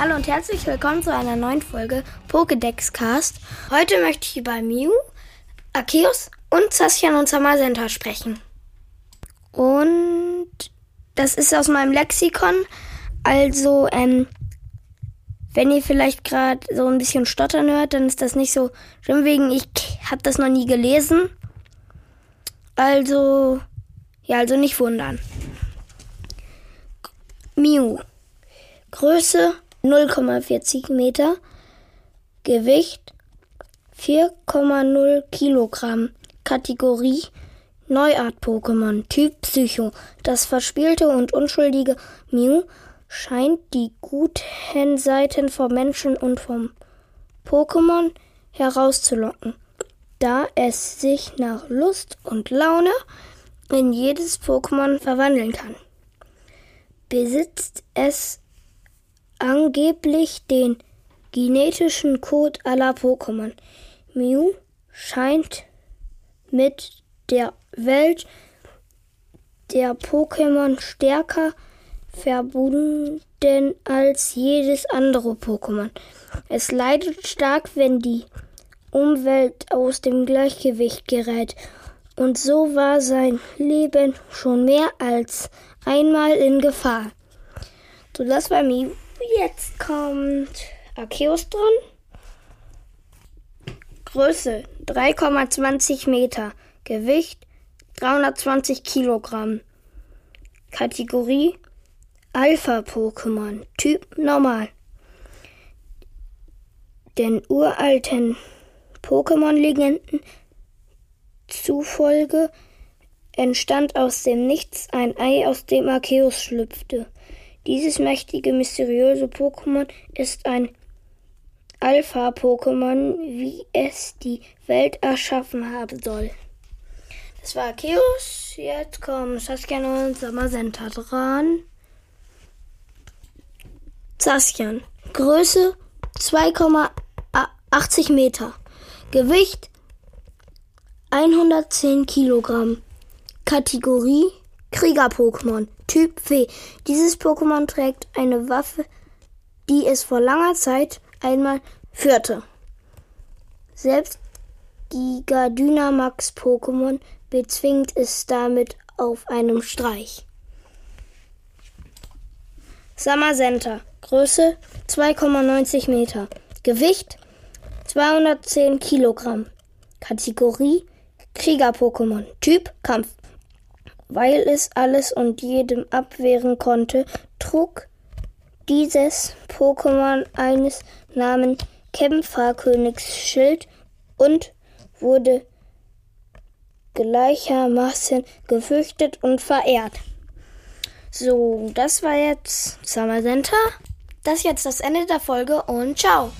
Hallo und herzlich willkommen zu einer neuen Folge Pokédex Cast. Heute möchte ich über Mew, Arceus und Zacian und Samazenta sprechen. Und das ist aus meinem Lexikon. Also, ähm, wenn ihr vielleicht gerade so ein bisschen stottern hört, dann ist das nicht so schlimm, wegen ich habe das noch nie gelesen. Also, ja, also nicht wundern. Mew. Größe 0,40 Meter. Gewicht 4,0 Kilogramm. Kategorie Neuart-Pokémon. Typ Psycho. Das verspielte und unschuldige Mew scheint die guten Seiten vom Menschen und vom Pokémon herauszulocken, da es sich nach Lust und Laune in jedes Pokémon verwandeln kann. Besitzt es angeblich den genetischen Code aller Pokémon. Mew scheint mit der Welt der Pokémon stärker verbunden als jedes andere Pokémon. Es leidet stark, wenn die Umwelt aus dem Gleichgewicht gerät. Und so war sein Leben schon mehr als einmal in Gefahr. So, das war Mew. Jetzt kommt Arceus dran. Größe 3,20 Meter. Gewicht 320 Kilogramm. Kategorie Alpha-Pokémon. Typ normal. Den uralten Pokémon-Legenden zufolge entstand aus dem Nichts ein Ei, aus dem Arceus schlüpfte. Dieses mächtige, mysteriöse Pokémon ist ein Alpha-Pokémon, wie es die Welt erschaffen haben soll. Das war Arceus. Jetzt kommen Saskia und Samazenta dran. Zacian. Größe 2,80 Meter. Gewicht 110 Kilogramm. Kategorie Krieger-Pokémon. Typ Fee. Dieses Pokémon trägt eine Waffe, die es vor langer Zeit einmal führte. Selbst Giga Dynamax Pokémon bezwingt es damit auf einem Streich. Summer Center. Größe 2,90 Meter. Gewicht 210 Kilogramm. Kategorie Krieger-Pokémon. Typ Kampf. Weil es alles und jedem abwehren konnte, trug dieses Pokémon eines namens Kämpferkönigsschild und wurde gleichermaßen gefürchtet und verehrt. So, das war jetzt Summer Center. Das ist jetzt das Ende der Folge und ciao.